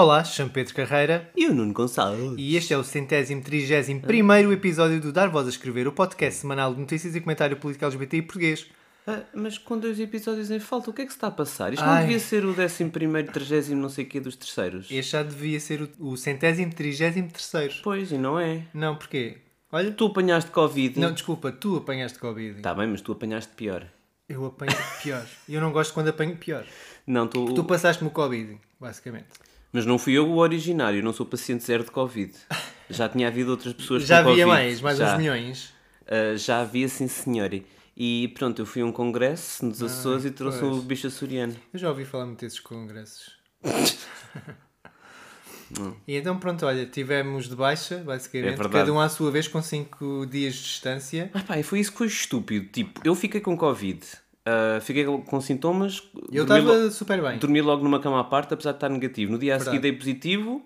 Olá, chamo Pedro Carreira E o Nuno Gonçalves. e este é o centésimo trigésimo primeiro episódio do Dar Voz a Escrever, o podcast semanal de notícias e comentário político LGBT e português. Ah, mas com dois episódios em falta, o que é que se está a passar? Isto Ai. não devia ser o décimo primeiro, trigésimo, não sei o quê dos terceiros. Este já devia ser o, o centésimo trigésimo terceiro. Pois, e não é. Não, porquê? Olha, Tu apanhaste Covid. não, desculpa, tu apanhaste Covid. Tá bem, mas tu apanhaste pior. Eu apanho pior. Eu não gosto quando apanho pior. Não, tu... Tu passaste-me o Covid, basicamente. Mas não fui eu o originário, não sou paciente zero de Covid. Já tinha havido outras pessoas Já com havia Covid. mais, mais Já. uns milhões. Ah, já havia, sim senhor. E pronto, eu fui a um congresso nos Açores e trouxe pois. o bicho açoriano. Eu já ouvi falar muito desses congressos. e então pronto, olha, tivemos de baixa, basicamente, É verdade. cada um à sua vez com 5 dias de distância. Ah pá, e foi isso que foi estúpido. Tipo, eu fiquei com Covid, ah, fiquei com sintomas. Eu estava super bem. Dormi logo numa cama à parte, apesar de estar negativo. No dia a seguir dei positivo,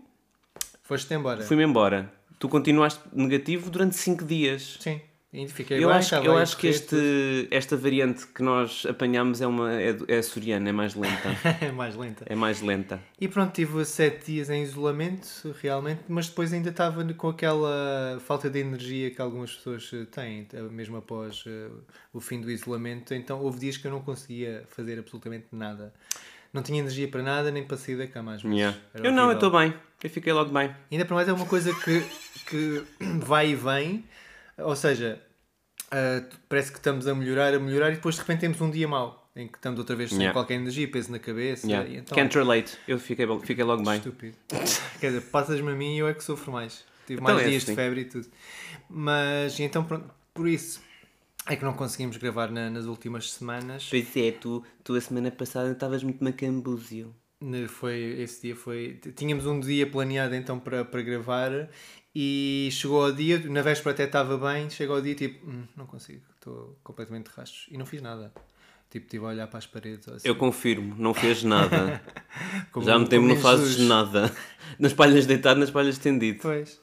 Foste embora. fui-me embora. Tu continuaste negativo durante 5 dias. Sim, fiquei Eu bem, acho, eu acho que este, esta variante que nós apanhamos é, uma, é, é açoriana, é mais lenta. É mais lenta. é mais lenta. E pronto, tive 7 dias em isolamento, realmente, mas depois ainda estava com aquela falta de energia que algumas pessoas eh, têm, mesmo após eh, o fim do isolamento. Então houve dias que eu não conseguia fazer absolutamente nada. Não tinha energia para nada, nem para sair da cama às vezes. Yeah. Eu não, eu estou bem. Eu fiquei logo bem. Ainda para mais é uma coisa que, que vai e vem, ou seja, ah, parece que estamos a melhorar, a melhorar e depois de repente temos um dia mau em que estamos outra vez sem Yeah. qualquer energia, peso na cabeça. Yeah. Então, Can't relate. Eu fiquei, fiquei logo bem. Estúpido. Quer dizer, passas-me a mim e eu é que sofro mais. Tive Então mais é dias assim. de febre e tudo. Mas então pronto, por isso é que não conseguimos gravar na- nas últimas semanas. Pois é, tu, tu a semana passada estavas muito macambúzio. Foi, esse dia foi. Tínhamos um dia planeado então para, para gravar e chegou ao dia, na véspera até estava bem, chegou ao dia tipo, "Hum, não consigo, estou completamente de rastros. E não fiz nada. Tipo, estive a olhar para as paredes. Assim, Eu confirmo, não fez nada. Já me tempo, não fazes nada. Nas palhas deitado, nas palhas estendido. Pois.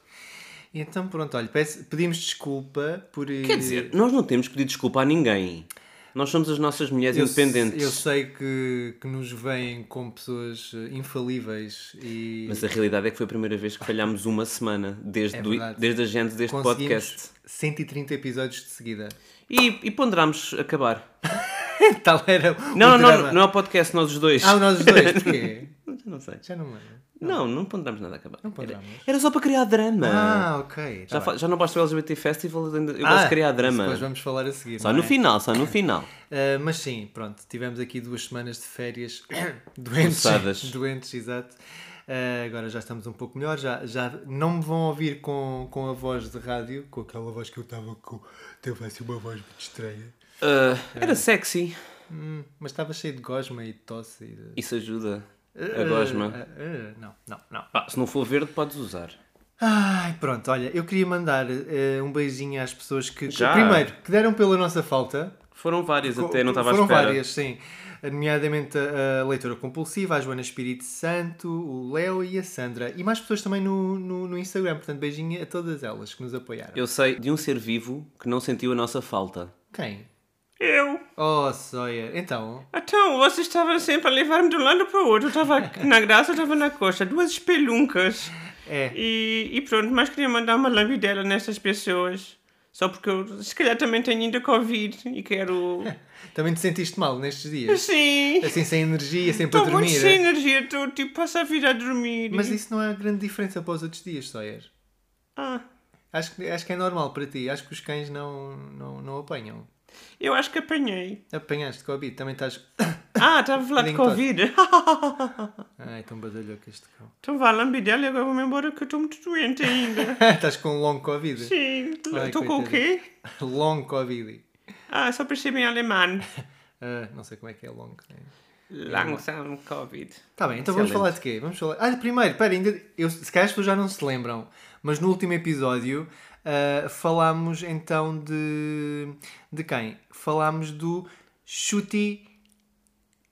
E então pronto, olha, pedimos desculpa por. Quer dizer, nós não temos que pedir desculpa a ninguém. Nós somos as nossas mulheres Eu, independentes. eu sei que, que nos veem como pessoas eh, infalíveis e Mas a realidade é que foi a primeira vez que falhámos uma semana desde, É do- desde a gente deste podcast. 130 episódios de seguida. E, e ponderámos acabar. Tal era o Não, não, não, não é o podcast, nós os dois. Ah, nós os dois, porquê? não sei. Já não me lembro. Não, não ponderámos nada a acabar. Não. Era, era só para criar drama. Ah, ok. tá já, fa- já não basta o LGBT Festival, eu Ah, gosto de criar drama. Depois vamos falar a seguir. Só no é? final, só no final. Ah, mas sim, pronto, tivemos aqui duas semanas de férias doentes. Forçadas. Doentes, exato. Ah, agora já estamos um pouco melhor, já, já não me vão ouvir com, com a voz de rádio, com aquela voz que eu estava com. Teve assim uma voz muito estranha. Ah, era sexy. Hum, mas estava cheio de gosma e de tosse. E de... Isso ajuda. A gosma. ah, ah, não, não, não. Ah, se não for verde, podes usar. Ai, pronto, olha, eu queria mandar eh, um beijinho às pessoas que, que- primeiro, que deram pela nossa falta. Foram várias Co- até, não estava à Foram espera. várias, sim. Nomeadamente a, a leitora compulsiva, a Joana Espírito Santo, o Léo e a Sandra. E mais pessoas também no, no, no Instagram. Portanto, beijinho a todas elas que nos apoiaram. Eu sei de um ser vivo que não sentiu a nossa falta. Quem? Eu? Oh, Sawyer. Então, Então, você estava sempre a levar-me de um lado para o outro. Eu estava na graça, eu estava na costa. Duas espeluncas. é. E, e pronto, mas queria mandar uma lambidela nessas pessoas. Só porque eu, se calhar, também tenho ainda Covid e quero... Também te sentiste mal nestes dias? Sim. Assim, sem energia, sem Estou muito dormir. sem é? energia. Estou, tipo, passo a vida a dormir. Mas isso não é grande diferença para os outros dias, Sawyer. Ah, Acho que, acho que é normal para ti. Acho que os cães não, não, não apanham. Eu acho que apanhei. Apanhaste Covid, também estás. Ah, estava a falar de Covid. Ai, tão badalhoco este cão. então vá, lambidela e agora vou-me embora que eu estou muito doente ainda. estás com long Covid? Sim. Estou com o quê? Long Covid. Ah, só percebi em alemão. Ah, não sei como é que é long. né? Langsam Covid. Tá bem, então vamos falar de quê? Vamos falar. Ah, primeiro, espera, ainda. Eu, se calhar as pessoas já não se lembram, mas no último episódio ah, falámos então de. de quem? Falámos do Chuti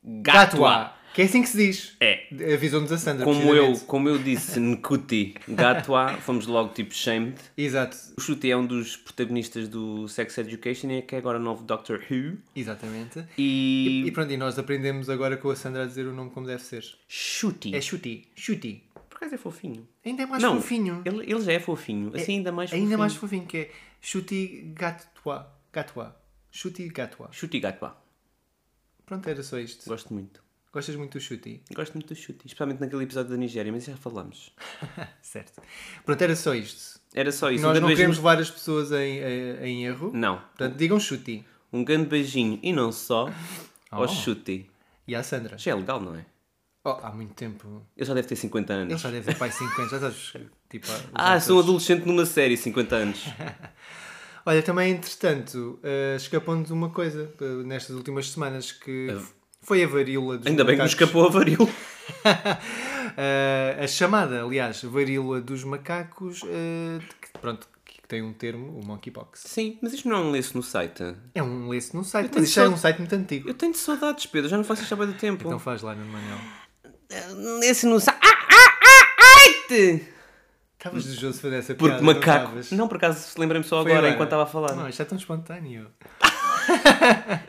Gatua. Que é assim que se diz. É. Avisou-nos a Sandra. Como eu, como eu disse, Nkuti Gatwa, fomos logo tipo shamed. Exato, O Chuti é um dos protagonistas do Sex Education e é que é agora o novo Doctor Who. exatamente. E. E pronto, e nós aprendemos agora com a Sandra a dizer o nome como deve ser. Chuti. É Chuti. Chuti. Por acaso é fofinho. Ainda é mais não, fofinho. Ele, ele já é fofinho. Assim ainda mais fofinho. Ainda mais fofinho que é Chuti Gatua. Gatua. Chuti Gatua. Chuti Gatwa. Pronto, era só isto. Gosto muito. Gostas muito do Chuti? Gosto muito do Chuti. Especialmente naquele episódio da Nigéria, mas já falamos. Certo. Pronto, era só isto. Era só isso. Nós um não beijinho- queremos levar as pessoas em, em, erro. Não. Portanto, digam Chuti. Um grande beijinho e não só ao Oh. Chuti. E à Sandra. Já é legal, não é? Oh, há muito tempo. Ele já deve ter 50 anos. Ele já deve ter pai 50, já. Tipo, Ah, sou um adolescente numa série, 50 anos. Olha, também entretanto, uh, escapou-nos uma coisa uh, nestas últimas semanas que f- foi a varíola dos Ainda bem que nos macacos. escapou a varíola. Uh, a chamada, aliás, varíola dos macacos, uh, que, pronto, que tem um termo, o monkeypox. Sim, mas isto não é um lenço no site. É um lenço no site, tenho mas isto é só- um site muito antigo. Eu tenho saudades, Pedro. Já não faço isto há muito tempo. Então faz lá no Manuel. Lenço no site. Ah, ah, ah, ai-te! Estavas desejoso de fazer essa Porque piada, não macaco. estavas? Não, por acaso lembrei-me só Foi agora, enquanto estava a falar. Não, isto é tão espontâneo.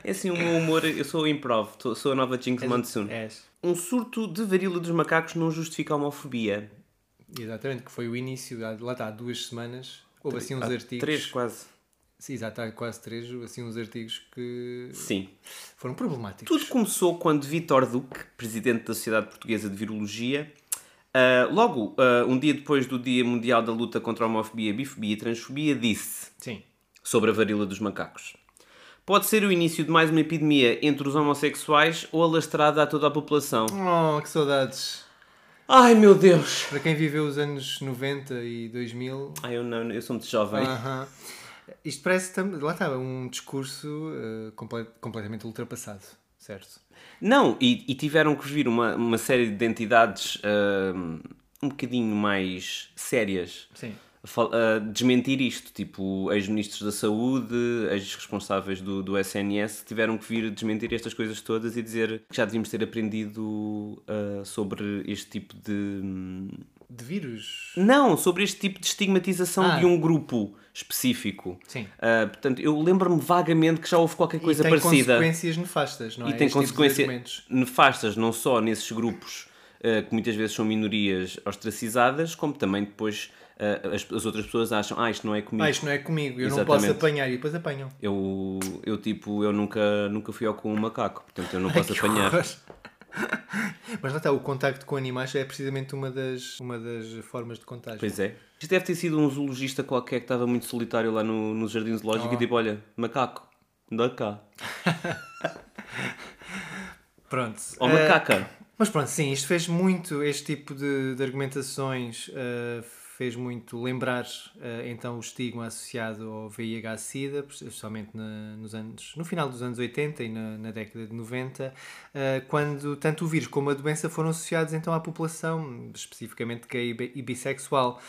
É assim o meu humor. Eu sou improv. Sou a nova Jinx Monsoon. És. Um surto de varíola dos macacos não justifica a homofobia. Exatamente, que foi o início, há- lá está, há duas semanas. Houve assim uns Há artigos. Três, quase. Sim, exato, há quase três, assim uns artigos que Sim. foram problemáticos. Tudo começou quando Vítor Duque, presidente da Sociedade Portuguesa de Virologia, ah, logo ah, um dia depois do Dia Mundial da Luta contra a Homofobia, Bifobia e Transfobia, disse Sim. sobre a varíola dos macacos. Pode ser o início de mais uma epidemia entre os homossexuais ou alastrada a toda a população. Oh, que saudades. Ai meu Deus! Para quem viveu os anos 90 e 2000, Ai eu não, eu sou muito jovem. aham. Isto parece, tam- lá está, um discurso eh, comple- completamente ultrapassado, certo? Não, e, e tiveram que vir uma, uma série de entidades ah, um bocadinho mais sérias Sim. a desmentir isto. Tipo, ex-ministros da Saúde, ex-responsáveis do, do SNS tiveram que vir desmentir estas coisas todas e dizer que já devíamos ter aprendido ah, sobre este tipo de. De vírus? Não, sobre este tipo de estigmatização Ah. de um grupo específico. Sim. Ah, portanto, eu lembro-me vagamente que já houve qualquer coisa e tem parecida. consequências nefastas, não é? E tem Este tipo consequências argumentos. nefastas, não só nesses grupos ah, que muitas vezes são minorias ostracizadas, como também depois ah, as, as outras pessoas acham, ah, isto não é comigo. Ah, isto não é comigo, eu não posso Exatamente. apanhar e depois apanham. Eu, eu tipo, eu nunca, nunca fui ao com um macaco, portanto eu não posso Que apanhar. horror. Mas lá está, o contacto com animais é precisamente uma das, uma das formas de contágio. Pois é. Isto deve ter sido um zoologista qualquer que estava muito solitário lá no, no jardim zoológico Oh. e tipo, olha, macaco, anda cá. Pronto. Ou Eh, macaca. Mas pronto, sim, isto fez muito, este tipo de, de argumentações eh, fez muito lembrar eh, então o estigma associado ao VIH-Sida, especialmente na- nos anos, no final dos anos 80 e na, na década de 90, eh, quando tanto o vírus como a doença foram associados então à população, especificamente gay e bi- bissexual.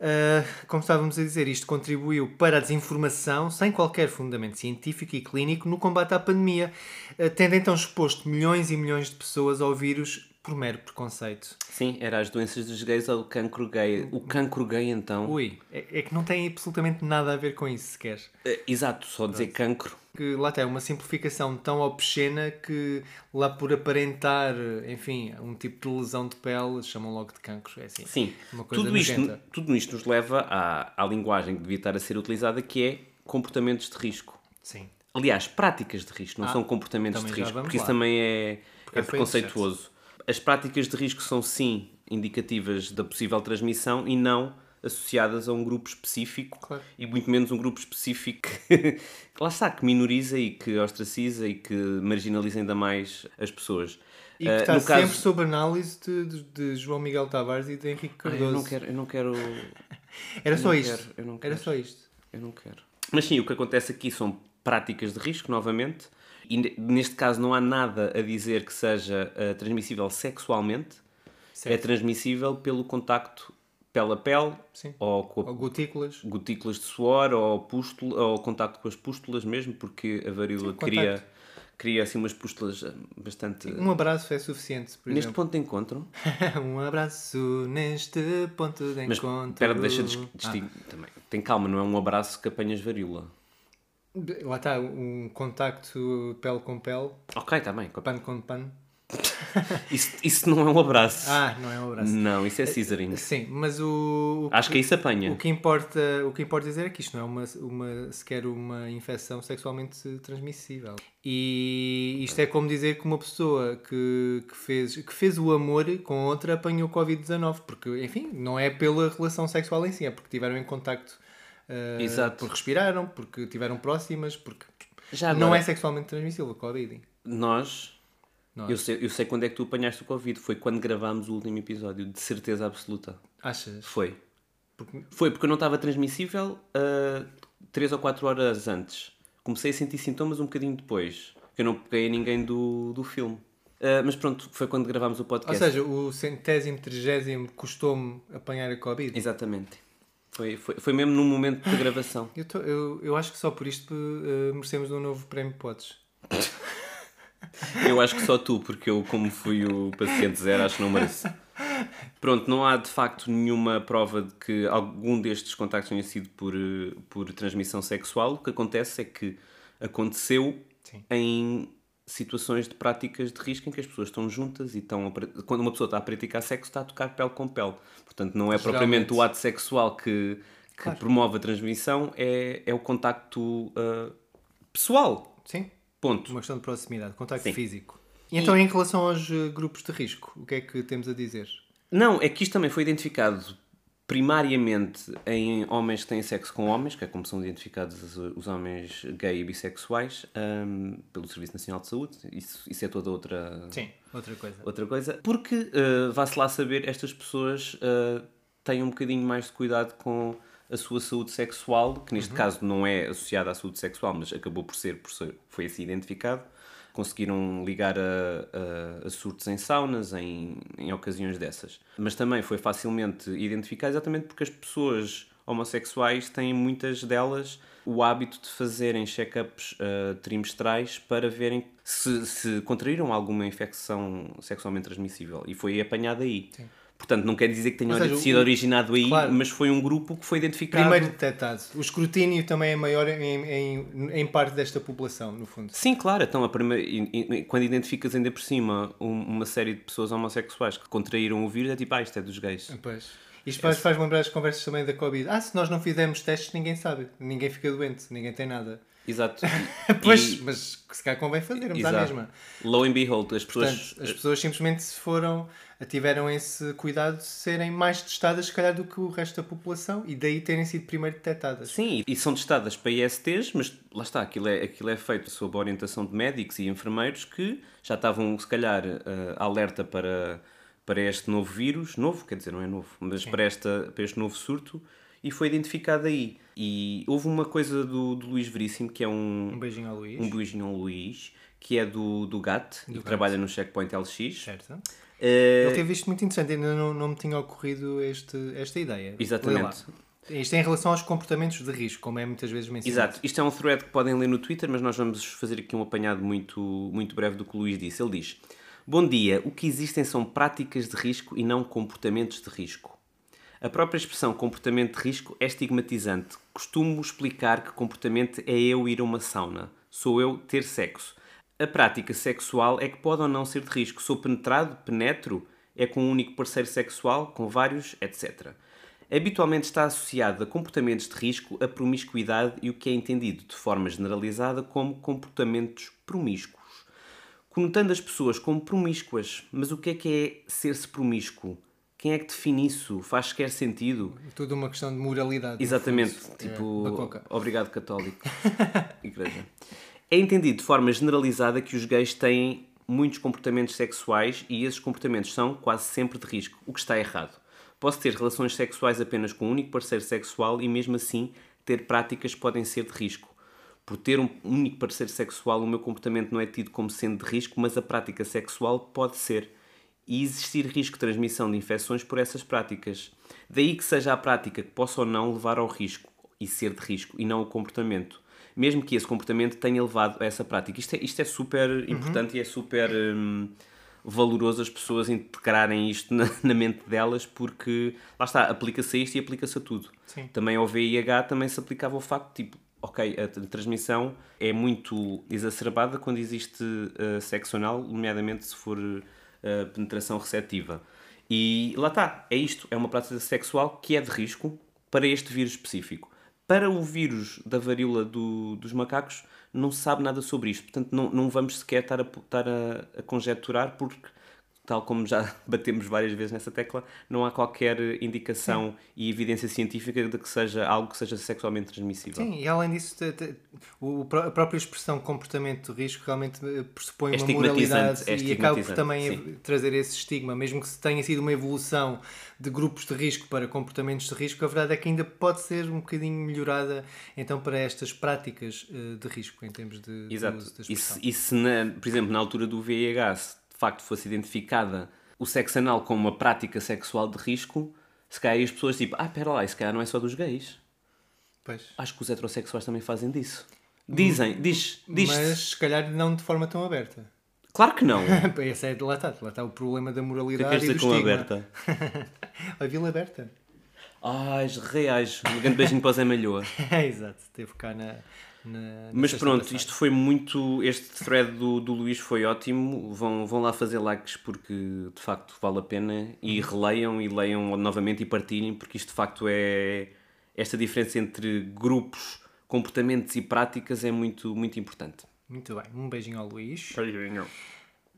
Uh, como estávamos a dizer, isto contribuiu para a desinformação, sem qualquer fundamento científico e clínico, no combate à pandemia, uh, tendo então exposto milhões e milhões de pessoas ao vírus por mero preconceito. Sim, era as doenças dos gays ou o cancro gay. O cancro gay então. Ui, é, é que não tem absolutamente nada a ver com isso sequer. Eh, Exato, só dizer cancro. Que lá está, é uma simplificação tão obscena que lá por aparentar, enfim, um tipo de lesão de pele, chamam logo de cancro. É assim. Sim, Uma coisa tudo isto, tudo isto nos leva à, à linguagem que devia estar a ser utilizada, que é comportamentos de risco. Sim. Aliás, práticas de risco, não Ah, são comportamentos de risco, porque isso lá. também é, Porque é preconceituoso. As práticas de risco são sim indicativas da possível transmissão e não associadas a um grupo específico Claro. e muito menos um grupo específico que, lá está, que minoriza e que ostraciza e que marginaliza ainda mais as pessoas. E que Ah, está no sempre caso- sob análise de, de- de João Miguel Tavares e de Henrique Cardoso. eu não quero, eu não quero, Era eu só não isto. quero, eu não Era só isto. Eu não quero. Mas sim, o que acontece aqui são práticas de risco, novamente, e ne- neste caso não há nada a dizer que seja eh, transmissível sexualmente, é Certo. transmissível pelo contacto pele a pele Sim. ou com a Ou gotículas. gotículas de suor ou, pústula, ou contacto com as pústulas mesmo, porque a varíola Sim, cria, contacto. cria assim umas pústulas eh, bastante... Um abraço é suficiente, Neste exemplo. ponto de encontro, um abraço neste ponto de mas encontro. espera, deixa de Ah, distinguir também. Tem calma, não é um abraço que apanhas varíola. Lá está, um contacto pele com pele, Ok, está bem. pano com pano. Isso, isso não é um abraço. Ah, não é um abraço. Não, isso é scissoring. Sim, mas o, o Acho que isso apanha. O que importa, o que importa dizer é que isto não é uma, uma, sequer uma infecção sexualmente transmissível. E isto é como dizer que uma pessoa que, que, fez, que fez o amor com outra apanhou Covid-19, porque, enfim, não é pela relação sexual em si, é porque tiveram em contacto, eh, Exato. porque respiraram, porque tiveram próximas, porque Já não agora- é sexualmente transmissível o Covid. Nós, Nós. Eu, sei, eu sei quando é que tu apanhaste o Covid. Foi quando gravámos o último episódio, de certeza absoluta. Achas? Foi. Porque- Foi porque eu não estava transmissível uh, 3 ou 4 horas antes. Comecei a sentir sintomas um bocadinho depois. Que eu não peguei a ninguém do, do filme. Uh, mas pronto, foi quando gravámos o Ou podcast. seja, o centésimo, trigésimo custou-me apanhar a Covid. Exatamente. Foi, foi, foi mesmo num momento de gravação. Eu, tô- eu, eu acho que só por isto eh, merecemos um novo prémio Podes. Eu acho que só tu, porque eu, como fui o paciente zero, acho que não mereço. Pronto, não há de facto nenhuma prova de que algum destes contactos tenha sido por, eh, por transmissão sexual. O que acontece é que aconteceu Sim. em situações de práticas de risco em que as pessoas estão juntas e estão a quando uma pessoa está a praticar sexo está a tocar pele com pele. Portanto, não é Geralmente. propriamente o ato sexual que, que Claro. promove a transmissão, é, é o contacto ah, pessoal. Sim, Ponto. uma questão de proximidade, contacto Sim. físico. E então, em relação aos eh, grupos de risco, o que é que temos a dizer? Não, é que isto também foi identificado primariamente em homens que têm sexo com homens, que é como são identificados os, homens gay e bissexuais, hum, pelo Serviço Nacional de Saúde. Isso, isso é toda outra, Sim, outra coisa. outra coisa. Porque, uh, vá-se lá saber, estas pessoas uh, têm um bocadinho mais de cuidado com a sua saúde sexual, que neste caso não é associada à saúde sexual, mas acabou por ser, por ser foi assim identificado. Conseguiram ligar a, a, a surtos em saunas, em, em ocasiões dessas. Mas também foi facilmente identificado exatamente porque as pessoas homossexuais têm muitas delas o hábito de fazerem check-ups uh, trimestrais para verem se, se contraíram alguma infecção sexualmente transmissível. E foi apanhado aí. Portanto, não quer dizer que tenha seja, sido o- originado aí, claro. mas foi um grupo que foi identificado. Primeiro detectado. O escrutínio também é maior em, em, em parte desta população, no fundo. Sim, claro. Então, primeira, quando identificas ainda por cima um- uma série de pessoas homossexuais que contraíram o vírus, é tipo, ah, isto é dos gays. Pois. Isto faz, faz lembrar as conversas também da Covid. Ah, se nós não fizermos testes, ninguém sabe. Ninguém fica doente, ninguém tem nada. Exato. Pois, E- mas se calhar convém fazermos à mesma. Lo and behold, as pessoas. Portanto, as pessoas simplesmente se foram, tiveram esse cuidado de serem mais testadas, se calhar, do que o resto da população e daí terem sido primeiro detectadas. Sim, e são testadas para ISTs, mas lá está, aquilo é, aquilo é feito sob a orientação de médicos e enfermeiros que já estavam, se calhar, eh, alerta para, para este novo vírus, novo, quer dizer, não é novo, mas para, esta, para este novo surto, e foi identificado aí. E houve uma coisa do, do Luís Veríssimo, que é um, Um beijinho ao Luís. um beijinho ao Luís, que é do, do GAT, e que GAT. trabalha no Checkpoint LX. Certo. Eh, Ele teve isto muito interessante, ainda não, não me tinha ocorrido este, esta ideia. Exatamente. Isto é em relação aos comportamentos de risco, como é muitas vezes mencionado. Exato, isto é um thread que podem ler no Twitter, mas nós vamos fazer aqui um apanhado muito, muito breve do que o Luís disse. Ele diz: Bom dia, o que existem são práticas de risco e não comportamentos de risco. A própria expressão comportamento de risco é estigmatizante. Costumo explicar que comportamento é eu ir a uma sauna, sou eu ter sexo. A prática sexual é que pode ou não ser de risco. Sou penetrado, penetro, é com um único parceiro sexual, com vários, etc. Habitualmente está associado a comportamentos de risco, a promiscuidade e o que é entendido de forma generalizada como comportamentos promíscuos. Conotando as pessoas como promíscuas, mas o que é que é ser-se promíscuo? Quem é que define isso? Faz sequer sentido? Tudo uma questão de moralidade. Exatamente, fundo. tipo, É, obrigado católico. Igreja. É entendido de forma generalizada que os gays têm muitos comportamentos sexuais e esses comportamentos são quase sempre de risco, o que está errado. Posso ter relações sexuais apenas com um único parceiro sexual e mesmo assim ter práticas que podem ser de risco. por ter um único parceiro sexual, o meu comportamento não é tido como sendo de risco, mas a prática sexual pode ser. E existir risco de transmissão de infecções por essas práticas. Daí que seja a prática que possa ou não levar ao risco e ser de risco, e não o comportamento. Mesmo que esse comportamento tenha levado a essa prática. Isto é, isto é super importante e é super hum, valoroso as pessoas integrarem isto na, na mente delas, porque lá está, aplica-se a isto e aplica-se a tudo. Sim. Também ao VIH também se aplicava o facto, tipo, ok, a transmissão é muito exacerbada quando existe uh, sexo anal, nomeadamente se for uh, penetração receptiva. E lá está, é isto, é uma prática sexual que é de risco para este vírus específico. Para o vírus da varíola do- dos macacos, não se sabe nada sobre isto. Portanto, não, não vamos sequer estar a, estar a, a conjecturar, porque, tal como já batemos várias vezes nessa tecla, não há qualquer indicação e evidência científica de que seja algo que seja sexualmente transmissível. Sim, e além disso, a própria expressão comportamento de risco realmente eh, pressupõe É uma moralidade é e acaba por também sim. trazer esse estigma, mesmo que tenha sido uma evolução de grupos de risco para comportamentos de risco, a verdade é que ainda pode ser um bocadinho melhorada então para estas práticas eh, de risco em termos de, de Exato. uso da E expressão. se, e se na- por exemplo, na altura do VIH, de facto fosse identificada o sexo anal como uma prática sexual de risco, se calhar as pessoas tipo, ah, pera lá, isso calhar não é só dos gays. Pois. Acho que os heterossexuais também fazem disso. Dizem, diz, diz Mas se calhar não de forma tão aberta. Claro que não. Esse é, lá, está, lá está o problema da O que é que moralidade queres e do dizer com aberta? A Vila Aberta. Ai, reais. Um grande beijinho para o Zé Malhoa. Exato, esteve cá na. Na- Mas pronto, passada. isto foi muito. Este thread do, do Luís foi ótimo. Vão, vão lá fazer likes porque de facto vale a pena. E releiam e leiam novamente e partilhem, porque isto de facto é. Esta diferença entre grupos, comportamentos e práticas é muito, muito importante. Muito bem, um beijinho ao Luís.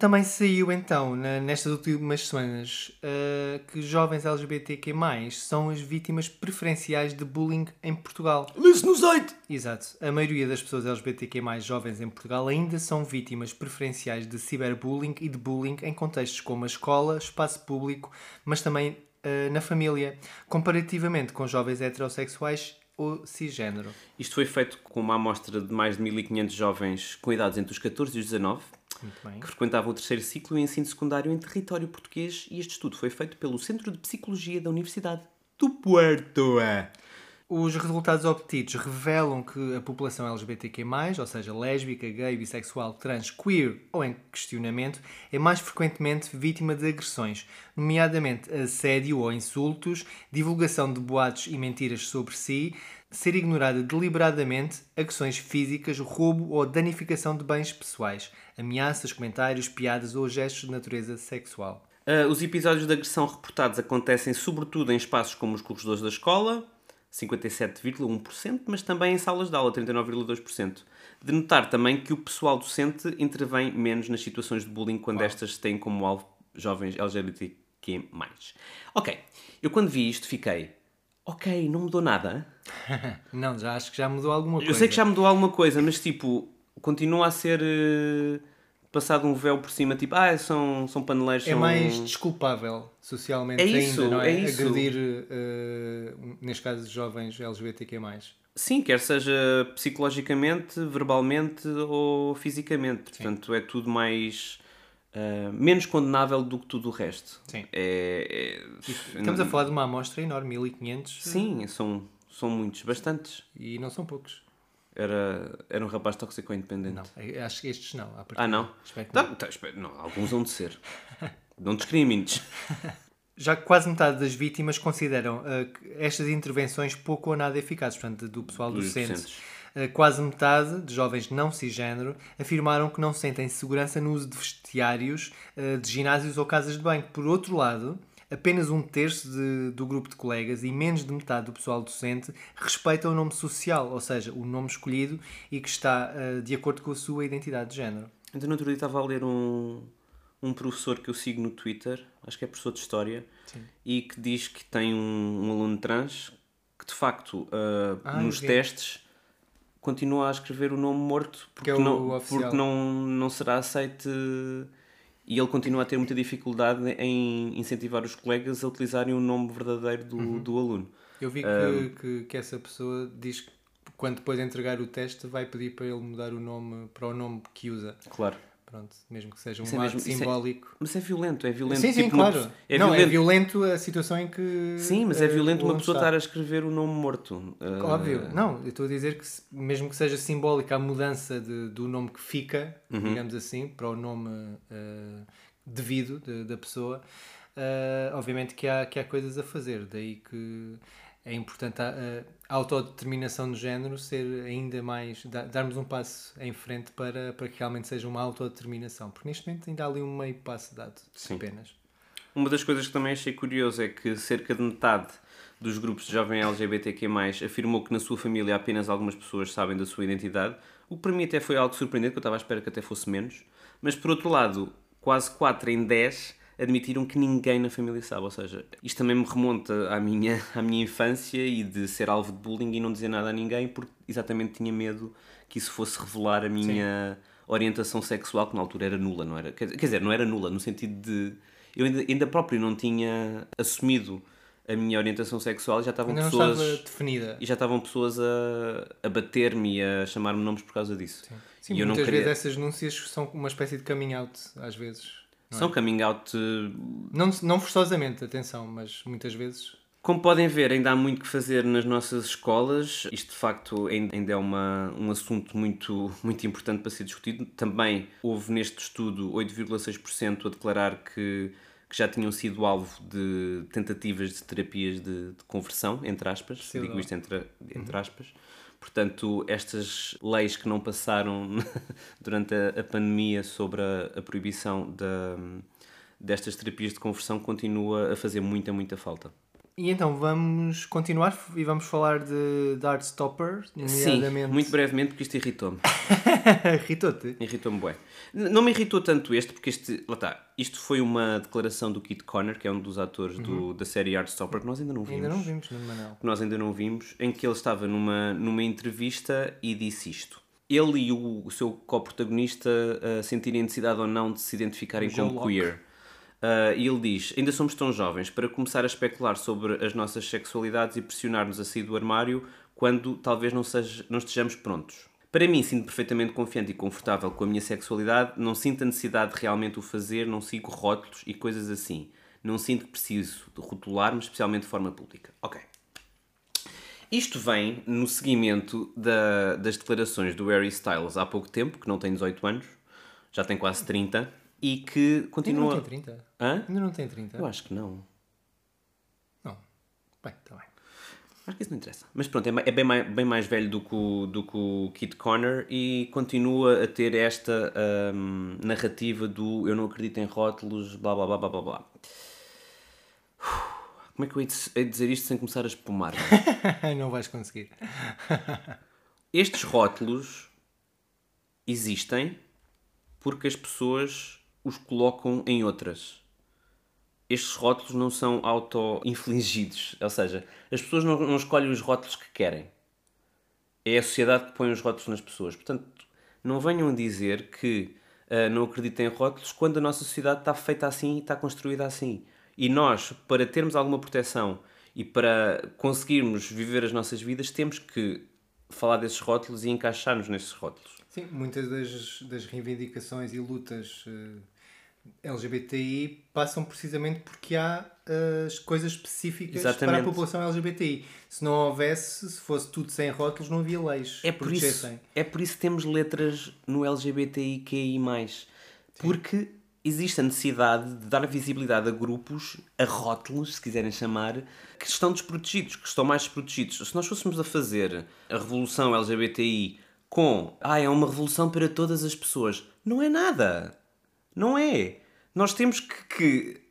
Também saiu então, na- nestas últimas semanas, uh, que jovens LGBTQ+, são as vítimas preferenciais de bullying em Portugal. Lê-se no site! Exato. A maioria das pessoas LGBTQ+, jovens em Portugal ainda são vítimas preferenciais de ciberbullying e de bullying em contextos como a escola, espaço público, mas também uh, na família, comparativamente com jovens heterossexuais ou cisgênero. Isto foi feito com uma amostra de mais de 1500 jovens com idades entre os 14 e os 19, Muito bem. Que frequentavam o terceiro ciclo em ensino secundário em território português e este estudo foi feito pelo Centro de Psicologia da Universidade do Puerto. Os resultados obtidos revelam que a população LGBTQ+, ou seja, lésbica, gay, bissexual, trans, queer ou em questionamento, é mais frequentemente vítima de agressões, nomeadamente assédio ou insultos, divulgação de boatos e mentiras sobre si, ser ignorada deliberadamente, agressões físicas, roubo ou danificação de bens pessoais, ameaças, comentários, piadas ou gestos de natureza sexual. Ah, os episódios de agressão reportados acontecem sobretudo em espaços como os corredores da escola, 57,1%, mas também em salas de aula, 39,2%. De notar também que o pessoal docente intervém menos nas situações de bullying quando estas têm como alvo jovens LGBTQ+. Ok, eu quando vi isto fiquei, ok, não mudou nada. Não, já acho que já mudou alguma coisa. Eu sei que já mudou alguma coisa, mas tipo, continua a ser eh, passado um véu por cima, tipo, ah, são, são paneleiros, É são... mais desculpável socialmente É isso, ainda, não é? é isso. Agredir, eh, neste caso, jovens LGBTQ+. Sim, quer seja psicologicamente, verbalmente ou fisicamente. Portanto, é tudo mais. Ah, menos condenável do que tudo o resto. Sim. É, é- Estamos a falar de uma amostra enorme, 1500, Sim, são, são muitos, bastantes. e não são poucos. Era, era um rapaz tóxico independente. Não, eu acho que estes não. Ah, não? Espero que Tá, não. tá, não, alguns vão de ser. não discrimines. Já quase metade das vítimas consideram que estas intervenções pouco ou nada eficazes, portanto, do pessoal Dos. Eh, quase metade de jovens não cisgênero afirmaram que não sentem segurança no uso de vestiários eh, de ginásios ou casas de banho. Por outro lado, apenas um terço de- do grupo de colegas e menos de metade do pessoal docente respeita o nome social, ou seja, o nome escolhido e que está eh, de acordo com a sua identidade de género. Então, no outro dia estava a ler um, um professor que eu sigo no Twitter, acho que é professor de História, e que diz que tem um, um aluno trans que, de facto, ah, Ah, nos testes continua a escrever o nome morto porque, é o não, oficial. porque não, não será aceite e ele continua a ter muita dificuldade em incentivar os colegas a utilizarem o nome verdadeiro do, Uhum. do aluno. Eu vi que, Ah. que, que essa pessoa diz que quando depois entregar o teste, vai pedir para ele mudar o nome para o nome que usa. Claro. Pronto, mesmo que seja um Isso é ato mesmo- é- simbólico. Mas é violento, é violento. Sim, sim, Tipo, uma claro. pessoa- É não, violento. é violento a situação em que. Sim, mas é eh, violento uma pessoa está. estar a escrever o nome morto. Uh, Óbvio, não, eu estou a dizer que mesmo que seja simbólica a mudança de- do nome que fica, Uhum. digamos assim, para o nome eh, devido de- da pessoa, eh, obviamente que há, que há coisas a fazer, daí que é importante a, a autodeterminação de género ser ainda mais, da- darmos um passo em frente para, para que realmente seja uma autodeterminação, porque neste momento ainda há ali um meio passo dado, Sim. apenas. Uma das coisas que também achei curioso é que cerca de metade dos grupos de jovem LGBTQ+, afirmou que na sua família apenas algumas pessoas sabem da sua identidade, o que para mim até foi algo surpreendente, que eu estava à espera que até fosse menos. Mas, por outro lado, quase 4 em 10 admitiram que ninguém na família sabe. Ou seja, isto também me remonta à minha, à minha infância e de ser alvo de bullying e não dizer nada a ninguém, porque exatamente tinha medo que isso fosse revelar a minha orientação sexual, que na altura era nula, não era? Quer dizer, não era nula, no sentido de... Eu ainda, ainda próprio não tinha assumido a minha orientação sexual e já estavam não pessoas... estava definida. E já estavam pessoas a, a bater-me e a chamar-me nomes por causa disso. Sim, e eu não muitas queria... vezes essas denúncias são uma espécie de coming out, às vezes. São coming out... eh, Não, não forçosamente, atenção, mas muitas vezes. Como podem ver, ainda há muito que fazer nas nossas escolas. Isto, de facto, ainda é uma, um assunto muito, muito importante para ser discutido. Também houve neste estudo 8,6% a declarar que, que já tinham sido alvo de tentativas de terapias de, de conversão, entre aspas. Pseudo. Digo isto entre, entre aspas. Portanto, estas leis que não passaram durante a, a pandemia sobre a, a proibição da, destas terapias de conversão continua a fazer muita, muita falta. E então vamos continuar e vamos falar de Dartstopper, Sim, nomeadamente. muito brevemente, porque isto irritou-me. Irritou-te? Irritou-me bué. N- Não me irritou tanto este, porque este, lá está, isto foi uma declaração do Kit Connor, que é um dos atores do, da série Heartstopper, que nós ainda não vimos. Ainda não vimos, Nuno Manel. que nós ainda não vimos, em que ele estava numa, numa entrevista e disse isto. Ele e o, o seu co-protagonista uh, sentirem necessidade ou não de se identificarem Joe como Locke. queer. Uh, e ele diz: Ainda somos tão jovens para começar a especular sobre as nossas sexualidades e pressionar-nos a sair do armário quando talvez não, seja, não estejamos prontos. Para mim, sinto perfeitamente confiante e confortável com a minha sexualidade, não sinto a necessidade de realmente o fazer, não sigo rótulos e coisas assim. Não sinto que preciso de rotular-me, especialmente de forma pública. Ok. Isto vem no seguimento da- das declarações do Harry Styles há pouco tempo, que não tem 18 anos, já tem quase 30, e que Ainda não continua. tem 30? Hã? Ainda não tem 30? Eu acho que não. Não. Bem, está bem. Acho que isso não interessa. Mas pronto, é, é bem, mais, bem mais velho do que, o, do que o Kit Connor e continua a ter esta hum, narrativa do eu não acredito em rótulos, blá blá blá blá blá blá. Como é que eu hei de dizer isto sem começar a espumar? não vais conseguir. Estes rótulos existem porque as pessoas os colocam em outras. Estes rótulos não são auto-infligidos, ou seja, as pessoas não, não escolhem os rótulos que querem. É a sociedade que põe os rótulos nas pessoas. Portanto, não venham dizer que ah, não acreditem em rótulos quando a nossa sociedade está feita assim e está construída assim. E nós, para termos alguma proteção e para conseguirmos viver as nossas vidas, temos que falar desses rótulos e encaixar-nos nesses rótulos. Sim, muitas das, das reivindicações e lutas eh, LGBTI passam precisamente porque há eh, as coisas específicas para a Exatamente. população LGBTI. Se não houvesse, se fosse tudo sem rótulos, não havia leis É por, isso, é por isso que temos letras no LGBTIQI+. Porque existe a necessidade de dar visibilidade a grupos, a rótulos, se quiserem chamar, que estão desprotegidos, que estão mais desprotegidos. Se nós fôssemos a fazer a revolução LGBTI com ah, é uma revolução para todas as pessoas, não é nada. Não é. Nós temos que, que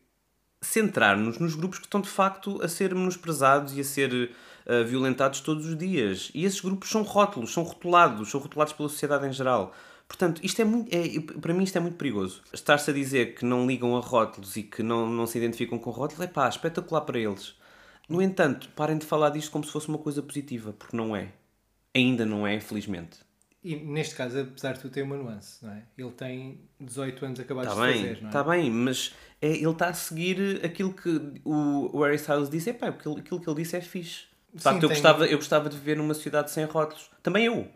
centrar-nos nos grupos que estão de facto a ser menosprezados e a ser uh, violentados todos os dias. E esses grupos são rótulos, são rotulados, são rotulados pela sociedade em geral. Portanto, isto é muito, é, para mim isto é muito perigoso. Estar-se a dizer que não ligam a rótulos e que não, não se identificam com rótulos, é pá, espetacular para eles. No entanto, parem de falar disto como se fosse uma coisa positiva, porque não é. Ainda não é, infelizmente. E neste caso, apesar de tudo, tem uma nuance, não é? Ele tem 18 anos acabados Está de bem, fazer, não é? está bem, mas é, ele está a seguir aquilo que o, o Harry Styles disse. É pá, aquilo, aquilo que ele disse é fixe. De facto, Sim, eu, tem- gostava, eu gostava de viver numa sociedade sem rótulos. Também eu.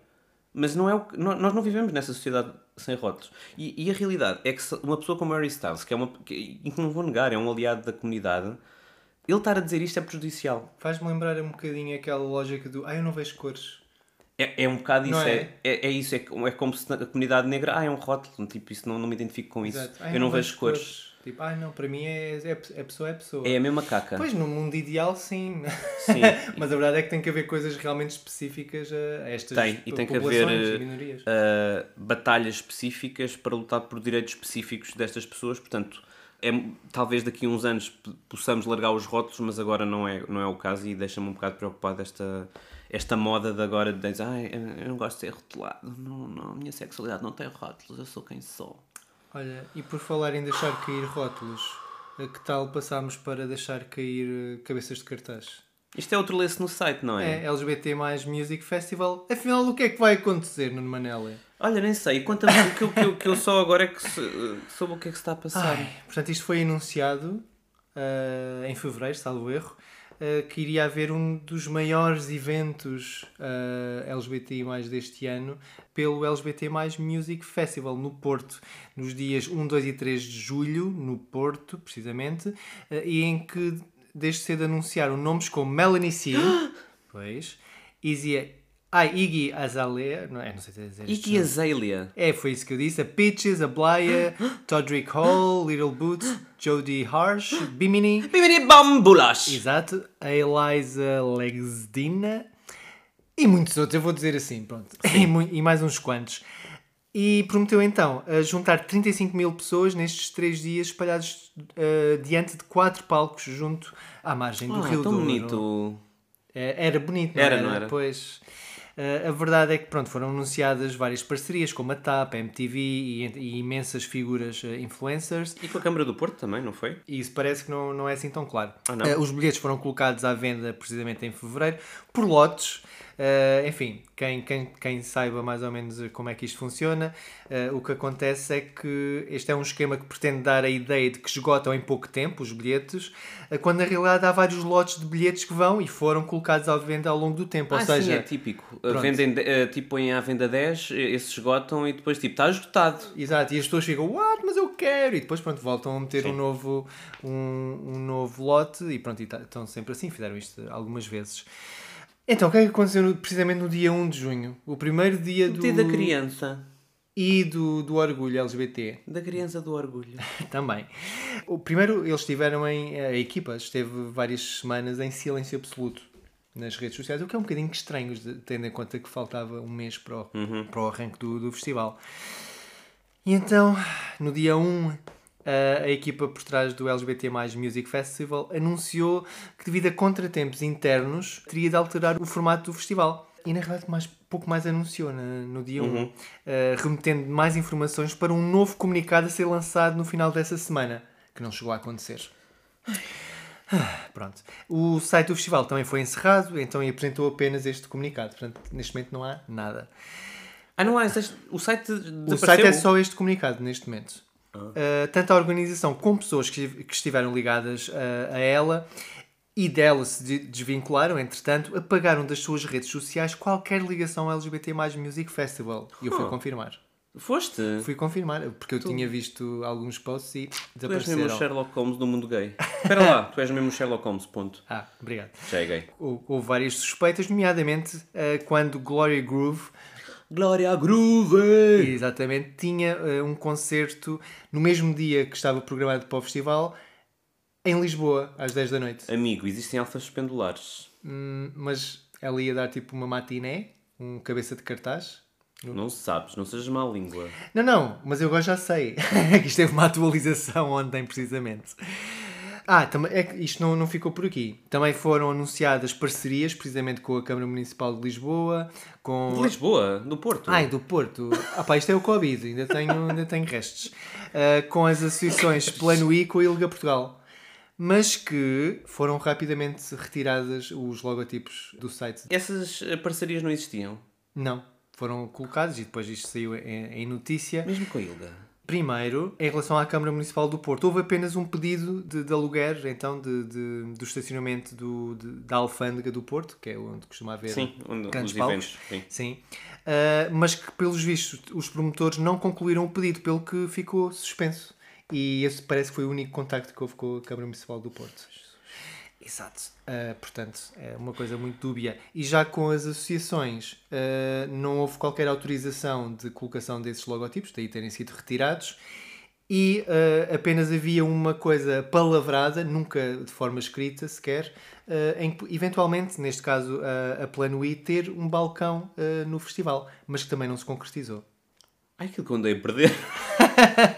Mas não é o nós não vivemos nessa sociedade sem rótulos. E, e a realidade é que uma pessoa como Harry Styles, que é uma. Que, que não vou negar, é um aliado da comunidade, ele estar a dizer isto é prejudicial. Faz-me lembrar um bocadinho aquela lógica do ah, eu não vejo cores. É, é um bocado isso. Não É? é? É, é isso. É, como- é como se na comunidade negra. Ah, é um rótulo. Tipo, isso não, não me identifico com isso. Ah, eu não vejo cores. Tipo, ah, não, para mim é, é, é pessoa, é pessoa. É a mesma caca. Pois, no mundo ideal, sim. Sim. Mas a verdade é que tem que haver coisas realmente específicas a estas Tem, e tem que haver uh, batalhas específicas para lutar por direitos específicos destas pessoas. Portanto, é, talvez daqui a uns anos possamos largar os rótulos, mas agora não é, não é o caso e deixa-me um bocado preocupado esta, esta moda de agora de dizer ah, eu não gosto de ser rotulado, não, não, a minha sexualidade não tem rótulos, eu sou quem sou. Olha, e por falar em deixar cair rótulos, que tal passarmos para deixar cair eh, cabeças de cartaz? Isto é outro lance no site, não é? É LGBT Music Festival. Afinal, o que é que vai acontecer, Nuno Manelli? Olha, nem sei, conta-me o que, eu- que, eu- que eu só agora é que soube o que é que se está a passar. Ai, portanto, isto foi anunciado eh, em fevereiro, salvo erro, eh, que iria haver um dos maiores eventos eh, LGBTI deste ano pelo LGBT Music Festival no Porto, nos dias 1, 2 e 3 de julho, no Porto, precisamente, eh, e em que desde cedo anunciaram nomes como Melanie C, pois, Izzy, ai, Iggy Azalea, não, é, não sei dizer E estes que Azalea? é, foi isso que eu disse. A Peaches, a Blaya, Todrick Hall, Little Boots, Jodie Harsh, Bimini, Bibiri Bambulas! exato, a Eliza Legsdina e muitos outros, eu vou dizer assim, pronto. E, e mais uns quantos. E prometeu então a juntar 35 mil pessoas nestes três dias espalhados eh, diante de quatro palcos junto à margem do Ah, Rio tão Douro. bonito. É, Era bonito, não Era, era? não era? Pois. Eh, a verdade é que pronto, foram anunciadas várias parcerias como a TAP, a MTV e, e imensas figuras eh, influencers. E com a Câmara do Porto também, não foi? Isso parece que não, não é assim tão claro. Ah? Eh, os bilhetes foram colocados à venda precisamente em fevereiro por lotes. Eh, enfim, quem, quem, quem saiba mais ou menos como é que isto funciona, eh, o que acontece é que este é um esquema que pretende dar a ideia de que esgotam em pouco tempo os bilhetes, eh, quando na realidade há vários lotes de bilhetes que vão e foram colocados à venda ao longo do tempo. ah, ou seja, sim, é típico. Uh, pronto. Vendem, uh, tipo, põem à venda 10, esses esgotam e depois, tipo, está esgotado. Exato, e as pessoas ficam, what, mas eu quero! E depois, pronto, voltam a meter Sim. um novo, um, um novo lote e pronto, e tá- estão sempre assim, fizeram isto algumas vezes. Então, o que é que aconteceu no- precisamente no dia 1 de junho? O primeiro dia do... Dia da criança. E do, do orgulho LGBT Da criança do orgulho. também. O primeiro, eles estiveram em... A equipa esteve várias semanas em silêncio absoluto nas redes sociais, o que é um bocadinho estranho, tendo em conta que faltava um mês para o, para o arranque do, do festival. E então, no dia 1, a, a equipa por trás do LGBT Music Festival anunciou que, devido a contratempos internos, teria de alterar o formato do festival. E na realidade, mais, pouco mais anunciou na- no dia 1, eh, remetendo mais informações para um novo comunicado a ser lançado no final dessa semana, que não chegou a acontecer. Ah, Pronto. O site do festival também foi encerrado, então e apresentou apenas este comunicado. Portanto, neste momento não há nada. Ah, não há. O site O site é só este comunicado neste momento. Uh, tanto a organização como pessoas que, que estiveram ligadas uh, a ela e dela se de- desvincularam, entretanto, apagaram das suas redes sociais qualquer ligação ao LGBT Music Festival. E eu fui Oh. confirmar. Foste? Fui confirmar, porque eu tinha visto alguns posts e Tu és mesmo o desapareceram. Sherlock Holmes do mundo gay. Espera lá, tu és mesmo o Sherlock Holmes, ponto. Ah, obrigado. Já é gay. Hou- Houve várias suspeitas, nomeadamente uh, quando Gloria Groove Glória Groove! Exatamente, tinha eh, um concerto no mesmo dia que estava programado para o festival em Lisboa, às 10 da noite. Amigo, existem alfas pendulares. Hum, mas ela ia dar tipo uma matiné, um cabeça de cartaz. Não sabes, não sejas má língua. Não, não, mas eu agora já sei. que isto teve uma atualização ontem, precisamente. Ah, também, é que isto não, não ficou por aqui. Também foram anunciadas parcerias, precisamente com a Câmara Municipal de Lisboa, com... De Lisboa, do Porto. Ai, do Porto. Ah pá, isto é o Covid, ainda tenho, ainda tenho restos. Ah, com as associações Plano I com a Ilga Portugal. Mas que foram rapidamente retiradas os logotipos do site. Essas eh, parcerias não existiam. Não, foram colocados e depois isto saiu em, em notícia. Mesmo com a Hilda. Primeiro, em relação à Câmara Municipal do Porto, houve apenas um pedido de, de aluguer, então, de, de- do estacionamento do, de- da Alfândega do Porto, que é onde costuma haver Sim, onde, grandes os palcos. eventos. Sim. Sim. Ah, mas que, pelos vistos, os promotores não concluíram o pedido, pelo que ficou suspenso. E esse parece que foi o único contacto que houve com a Câmara Municipal do Porto. Exato. Ah, portanto, é uma coisa muito dúbia. E já com as associações, ah, não houve qualquer autorização de colocação desses logotipos, daí terem sido retirados. E ah, apenas havia uma coisa palavrada, nunca de forma escrita sequer, em que eventualmente, neste caso a, Plano I, ter um balcão no festival, mas que também não se concretizou. Ai, aquilo que eu andei a perder.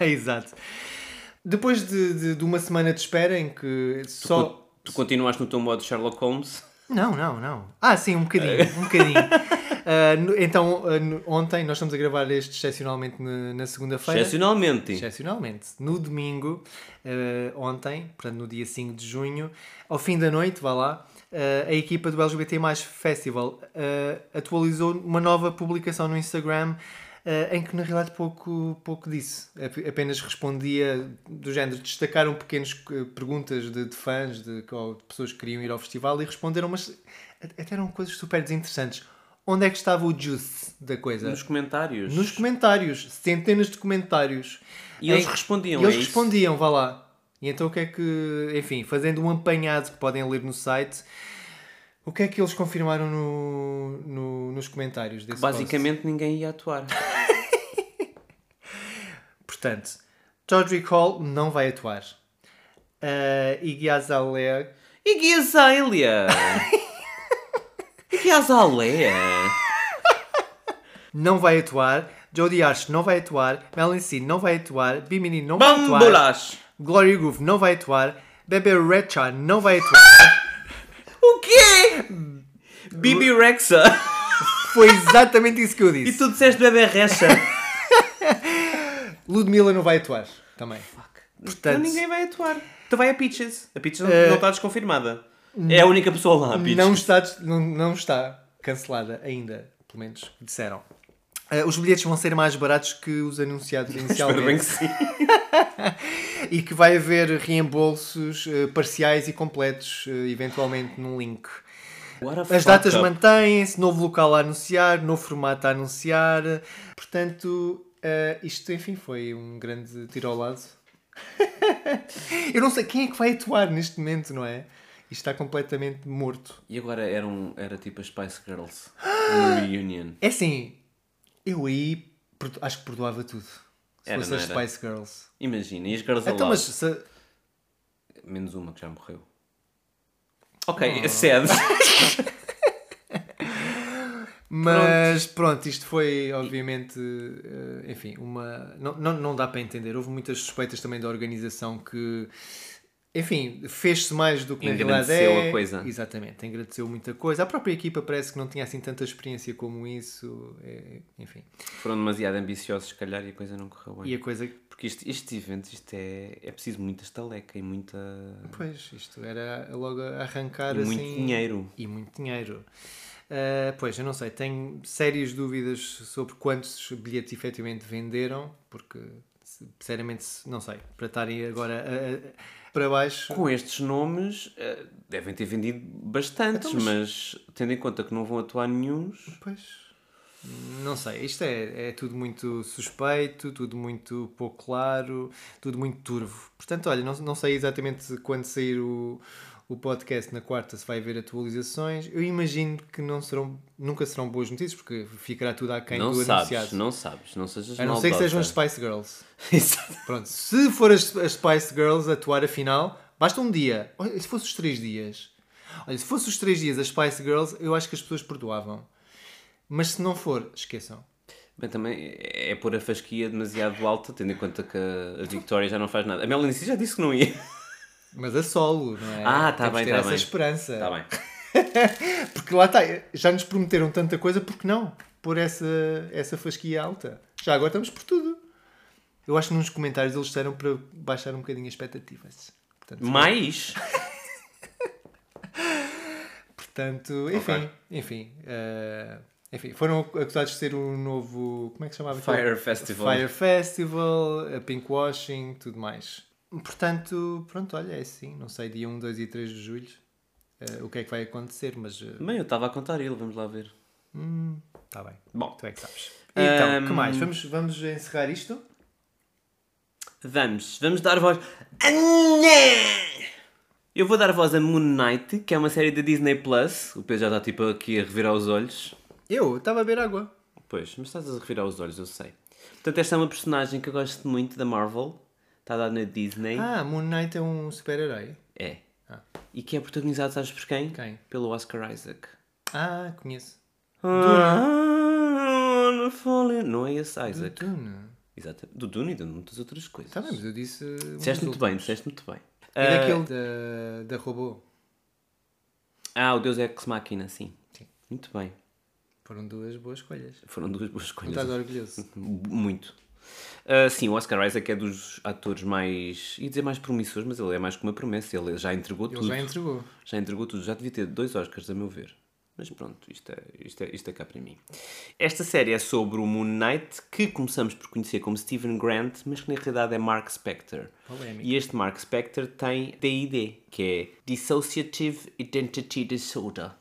Exato. Depois de, de, de uma semana de espera em que só. Tu continuaste no teu modo Sherlock Holmes. Não, não, não. Ah, sim, um bocadinho, um bocadinho. No- então, no- ontem, nós estamos a gravar este excepcionalmente na, na segunda-feira. Excepcionalmente. Excepcionalmente. No domingo, ah, ontem, portanto no dia 5 de junho, ao fim da noite, vá lá, a equipa do LGBT Festival atualizou uma nova publicação no Instagram em que na realidade pouco, pouco disse. Ap- Apenas respondia do género, destacaram pequenas eh, perguntas de, de fãs, de, de pessoas que queriam ir ao festival e responderam, mas até eram coisas super desinteressantes. Onde é que estava o juice da coisa? Nos comentários. Nos comentários, centenas de comentários. E eles Em- respondiam, E eles é isso? respondiam, vá lá. E então o que é que, enfim, fazendo um apanhado que podem ler no site, o que é que eles confirmaram no, no- nos comentários desse post? Basicamente ninguém ia atuar. Portanto, Todrick Hall não vai atuar. Uh, Iggy Azalea Iggy Azalea! Iggy Azalea! não vai atuar. Jodie Arch não vai atuar. Melanie C não vai atuar. Bimini não vai atuar. Bambolas! Gloria Groove não vai atuar. Bebe Rexha não vai atuar. Quê? Bibi Rexa! Foi exatamente isso que eu E disse. tu disseste bebê Rexa! Ludmilla não vai atuar também. Então Portanto, ninguém vai atuar. Então vai a Peaches. A Peaches não- Eh, não está desconfirmada. É a única pessoa lá, a Peaches. não está, não, não está cancelada ainda, pelo menos disseram. Uh, os bilhetes vão ser mais baratos que os anunciados Espero bem inicialmente. que sim. e que vai haver reembolsos uh, parciais e completos, uh, eventualmente num link. As datas mantêm-se, novo local a anunciar, novo formato a anunciar. Portanto, uh, isto, enfim, foi um grande tiro ao lado. Eu não sei quem é que vai atuar neste momento, não é? Isto está completamente morto. E agora era, um, era tipo as Spice Girls no Reunion. É assim, eu aí acho que perdoava tudo. Se Era, fosse as? Spice Girls. Imagina, e as Girls Então, Aloud? mas se- Menos uma que já morreu. Ok, a sede. Mas pronto, isto foi obviamente, eh, enfim, uma. Não, não, não dá para entender. Houve muitas suspeitas também da organização que, enfim, fez-se mais do que na realidade é. a coisa. Exatamente, engrandeceu muita coisa. A própria equipa parece que não tinha assim tanta experiência como isso. é, enfim. Foram demasiado ambiciosos, se calhar, e a coisa não correu bem. E a coisa. Porque isto, estes eventos, isto é, é preciso muita estaleca e muita. Pois, isto era logo arrancar E assim. muito dinheiro. E muito dinheiro. Ah, pois, eu não sei, tenho sérias dúvidas sobre quantos bilhetes efetivamente venderam, porque, sinceramente, não sei, para estarem agora a- a- para baixo. Com estes nomes, eh, devem ter vendido bastantes, Então, mas... tendo em conta que não vão atuar nenhuns. Pois, não sei, isto é, é tudo muito suspeito, tudo muito pouco claro, tudo muito turvo. Portanto, olha, não, não sei exatamente quando sair o, o podcast na quarta se vai haver atualizações. Eu imagino que não serão, nunca serão boas notícias, porque ficará tudo aquém não do sabes, anunciado. não sabes, não sejas A não ser que sejam as. Spice Girls. Pronto, se for as, as Spice Girls atuar a final, basta um dia. Olha, se fosse os três dias. Olha, se fosse os três dias as Spice Girls, eu acho que as pessoas perdoavam. Mas se não for, esqueçam. Bem, também é pôr a fasquia demasiado alta, tendo em conta que a Victoria já não faz nada. A Melanie já disse que não ia. Mas a solo, não é? Ah, tá Temos bem, ter tá essa bem. esperança. Está bem. Porque lá está, já nos prometeram tanta coisa, porque não? Pôr essa, essa fasquia alta. Já agora estamos por tudo. Eu acho que nos comentários eles disseram para baixar um bocadinho as expectativas. Portanto, Mais? Portanto, enfim, enfim. eh, Enfim, foram acusados de ser o novo. Como é que se chamava? aquilo? Fire Festival. Fire Festival, a Pinkwashing, tudo mais. Portanto, pronto, olha, é assim. Não sei, dia 1, 2 e 3 de julho eh, o que é que vai acontecer, mas. Está Bem, eu estava a contar ele, vamos lá ver. bem. Bom, Tu é que sabes. Então, Ahm, que mais? Vamos, vamos encerrar isto? vamos, vamos dar voz. Eu vou dar voz a Moon Knight, que é uma série da Disney Plus. O Pedro já está tipo aqui a revirar os olhos. Eu estava a beber água. Pois, mas estás a revirar os olhos, eu sei. Portanto, esta é uma personagem que eu gosto muito da Marvel. Está dada na Disney. Ah, Moon Knight é um super-herói. É. Ah. E que é protagonizado, sabes por quem? Quem? Pelo Oscar Isaac. Ah, conheço. Ah, falling- Não é esse Isaac. Dune. Exato. Do Dune e de muitas outras coisas. Está bem, mas eu disse. Disseste muito bem, disseste muito bem. E Ah, daquele da, da robô. Ah, o Deus Ex Machina, sim. Sim. Muito bem. Foram duas boas escolhas. Foram duas boas Não escolhas. estás orgulhoso. Muito. Ah, sim, o Oscar Isaac é dos atores mais. ia dizer mais promissores, mas ele é mais que uma promessa. Ele já entregou Ele tudo. já entregou. Já entregou tudo. Já devia ter dois Oscars, a meu ver. Mas pronto, isto é, isto, é, isto é cá para mim. Esta série é sobre o Moon Knight, que começamos por conhecer como Stephen Grant, mas que na realidade é Mark Spector. Polémico. E este Mark Spector tem DID, que é Dissociative Identity Disorder.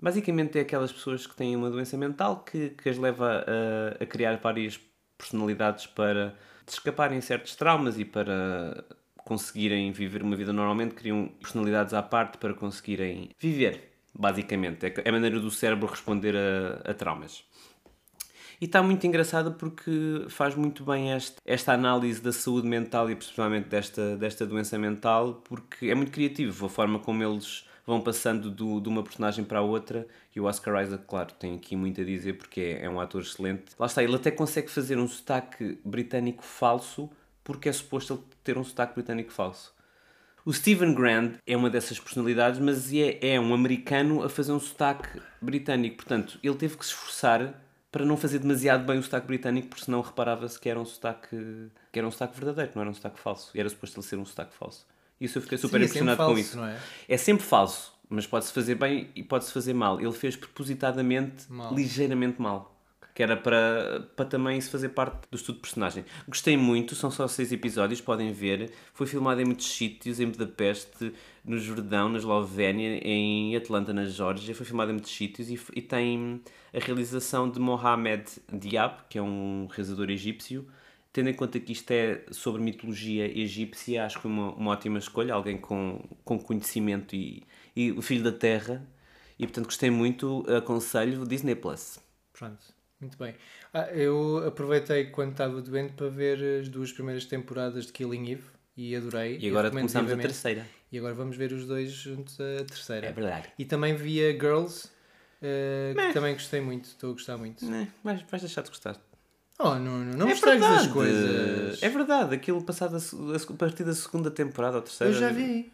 Basicamente é aquelas pessoas que têm uma doença mental que, que as leva a, a criar várias personalidades para se escaparem certos traumas e para conseguirem viver uma vida normalmente, criam personalidades à parte para conseguirem viver, basicamente. É a maneira do cérebro responder a, a traumas. E está muito engraçado porque faz muito bem este, esta análise da saúde mental e principalmente desta, desta doença mental, porque é muito criativo a forma como eles vão passando do, de uma personagem para a outra. E o Oscar Isaac, claro, tem aqui muito a dizer porque é, é um ator excelente. Lá está, ele até consegue fazer um sotaque britânico falso porque é suposto ele ter um sotaque britânico falso. O Stephen Grant é uma dessas personalidades, mas é, é um americano a fazer um sotaque britânico. Portanto, ele teve que se esforçar para não fazer demasiado bem o sotaque britânico, porque senão reparava-se que era um sotaque que era um sotaque verdadeiro, não era um sotaque falso. E era suposto ele ser um sotaque falso. Isso eu fiquei super Sim, é impressionado com falso, isso. é? É sempre falso, mas pode-se fazer bem e pode-se fazer mal. Ele fez propositadamente, Mal. ligeiramente mal. Que era para, para também isso fazer parte do estudo de personagem. Gostei muito, são só seis episódios, podem ver. Foi filmado em muitos sítios, em Budapeste, no Jordão, na Eslovénia, em Atlanta, na Geórgia. Foi filmado em muitos sítios e, e tem a realização de Mohamed Diab, que é um realizador egípcio. Tendo em conta que isto é sobre mitologia egípcia, acho que foi uma, uma ótima escolha, alguém com, com conhecimento e, e o filho da terra. E portanto gostei muito, aconselho Disney Plus. Pronto, muito bem. Ah, eu aproveitei quando estava doente para ver as duas primeiras temporadas de Killing Eve e adorei. E agora começamos a terceira. E agora vamos ver os dois juntos a terceira. É verdade. E também vi a Girls, eh, que também gostei muito, estou a gostar muito. Né, vais, vais deixar de gostar. Oh, não, é estragues verdade. as coisas. É verdade, aquilo passado a, a a partir da segunda temporada ou terceira. Eu já vi.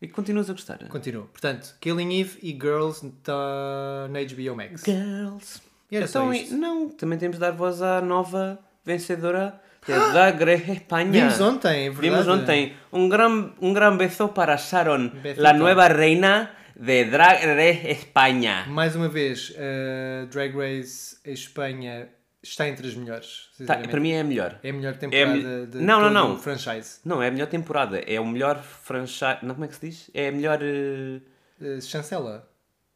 E continuas a gostar. Continuo. Portanto, Killing Eve e Girls está na HBO Max. Girls. E era só então, isto. não, também temos de dar voz à nova vencedora da Greja Espanha. Vimos ontem, é verdade. Vimos ontem. Um gran, un gran beso para Sharon, la nueva reina de Drag Race España. Mais uma vez, a Drag Race Espanha está entre as melhores. Tá, para mim é a melhor. É a melhor É a temporada de Não, não, não. franchise. Não, é a melhor temporada. É o melhor franchise. Não, como é que se diz? É a melhor. eh, Eh, chancela.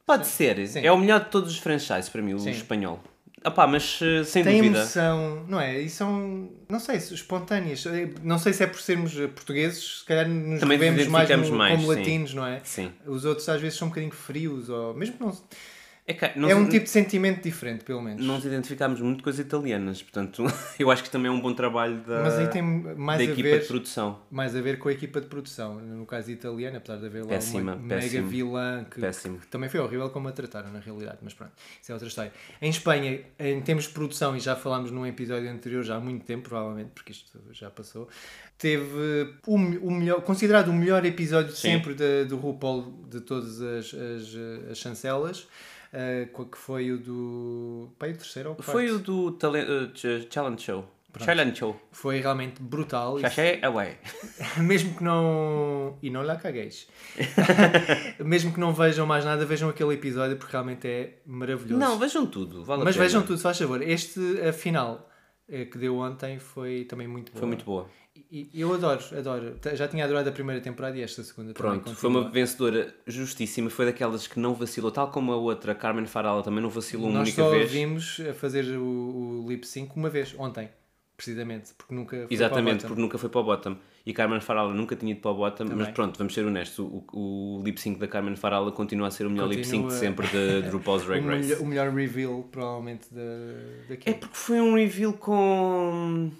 Pode ser. Sim. É o melhor de todos os franchises para mim, o Sim. espanhol. Ah pá, mas eh, sem Tem dúvida. emoção, não é? E são, não sei, se espontâneas. Não sei se é por sermos portugueses, se calhar nos Também vemos mais, no- mais, como sim. latinos, não é? Sim. Os outros às vezes são um bocadinho frios, ou mesmo que não. É, é se- um tipo de sentimento diferente, pelo menos. Não nos identificámos muito com as italianas, portanto, eu acho que também é um bom trabalho da, Mas aí tem mais da a equipa ver de produção. mais a ver com a equipa de produção. No caso italiano, apesar de haver lá Péssima, uma mega péssimo. vilã que, que também foi horrível como a trataram na realidade, mas pronto, isso é outra história. Em Espanha, em termos de produção, e já falámos num episódio anterior, já há muito tempo, provavelmente, porque isto já passou, teve o, o melhor, considerado o melhor episódio Sim. sempre de- do RuPaul de todas as, as, as chancelas. Eh, que foi o do. Pai, o terceiro ou o quarto? Foi o do Ch- Challenge Show. Challenge show. Foi realmente brutal. Chaché away. mesmo que não. E não lá cagueis. mesmo que não vejam mais nada, vejam aquele episódio porque realmente é maravilhoso. Não, vejam tudo. Vale Mas vejam tudo, se faz favor. Este, a final eh, que deu ontem foi também muito boa. Foi muito boa. E eu adoro, adoro. Já tinha adorado a primeira temporada e esta segunda também. Pronto, foi uma vencedora justíssima. Foi daquelas que não vacilou, tal como a outra, Carmen Farala, também não vacilou uma Nós única só vez. vimos a fazer o, o lip sync uma vez, ontem, precisamente, porque nunca foi Exatamente, para o bottom. porque nunca foi para o bottom. E Carmen Farala nunca tinha ido para o bottom, mas Também. pronto, vamos ser honestos. O, o lip sync da Carmen Farala continua a ser o melhor lip sync de Continua. sempre de, de RuPaul's Drag o, Race. melhor, o melhor reveal, provavelmente, da, É porque foi um reveal com.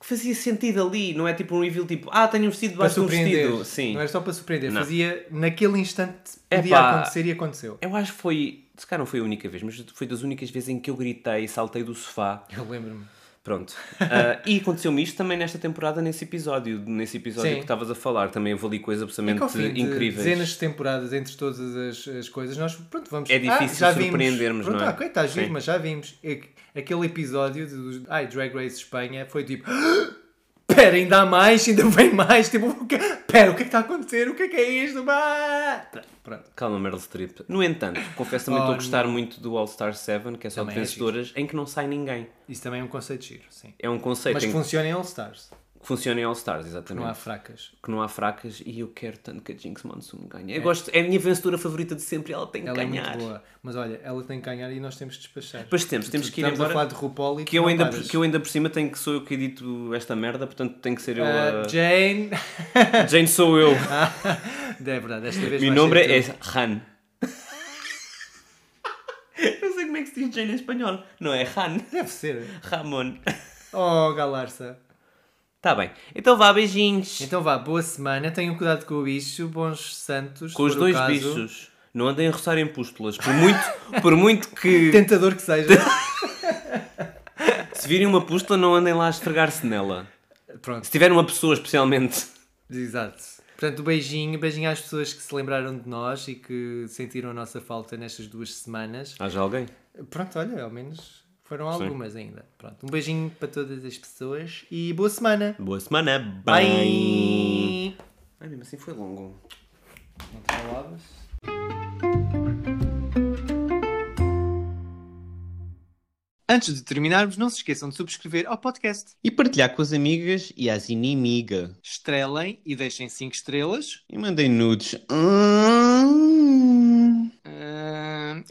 que fazia sentido ali, não é tipo um reveal tipo, ah, tenho um vestido debaixo de um vestido. Sim. Não era só para surpreender, Não. fazia naquele instante Epá. podia acontecer e aconteceu. Eu acho que foi. Se calhar não foi a única vez, mas foi das únicas vezes em que eu gritei, saltei do sofá. Eu lembro-me. Pronto. Ah, e aconteceu-me isto também nesta temporada, nesse episódio. Nesse episódio Sim. que estavas a falar. Também houve ali coisas É absolutamente de incríveis. dezenas de temporadas entre todas as, as coisas, nós, pronto, vamos... É difícil ah, já vimos. surpreendermos, pronto, não é? Ah, está giro, mas já vimos. É que Aquele episódio dos ai, Drag Race Espanha foi tipo... Pera, ainda há mais, ainda vem mais. Tipo, pera, o que é que está a acontecer? O que é que é isto? Ah! Pronto. Calma, Meryl Streep. No entanto, confesso também estou a Oh, gostar muito do All Star 7, que é só de Também é vencedoras, em que não sai ninguém. Isso também é um conceito giro, sim. É um conceito Mas em funciona em All Stars. Que funciona em All Stars, exatamente. Não há fracas. que não há fracas e eu quero tanto que a Jinx Monsoon ganhe. Eu gosto, é a minha vencedora favorita de sempre e ela tem que Ela é ganhar. muito boa. Mas olha, ela tem que ganhar e nós temos de despachar. Pois temos, temos que ir Estamos embora. a falar de RuPaul e que eu, não ainda, que eu ainda por cima tenho que sou eu que edito esta merda, portanto tem que ser eu Ah, a... Jane. Jane sou eu. é verdade, desta vez Meu nome é. Han. Eu sei como é que se diz Jane em espanhol. Não é Han. Deve ser. Ramon. Oh, Galarça. Tá bem. Então vá, beijinhos. Então vá, boa semana. Tenham cuidado com o bicho. Bons santos. Com os dois bichos. Não andem a roçar em pústulas. Por muito, por muito que... Tentador que seja. Se virem uma pústula, não andem lá a esfregar-se nela. Pronto, Se tiver uma pessoa especialmente... exato. Portanto, beijinho. Beijinho às pessoas que se lembraram de nós e que sentiram a nossa falta nestas duas semanas. Haja alguém? Pronto, olha, ao menos foram algumas ainda. Pronto, um beijinho para todas as pessoas e boa semana. Boa semana. Bye! Bye. Ai, mesmo assim foi longo. Não te falavas? Antes de terminarmos, não se esqueçam de subscrever ao podcast. E partilhar com as amigas e as inimigas. Estrelem e deixem 5 estrelas. E mandem nudes. Hum.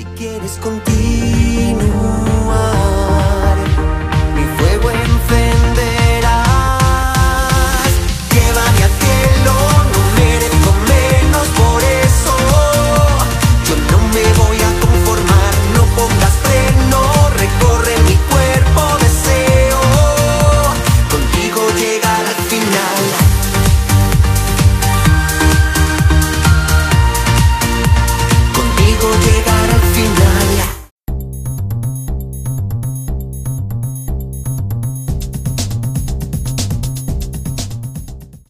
Si quieres continuar.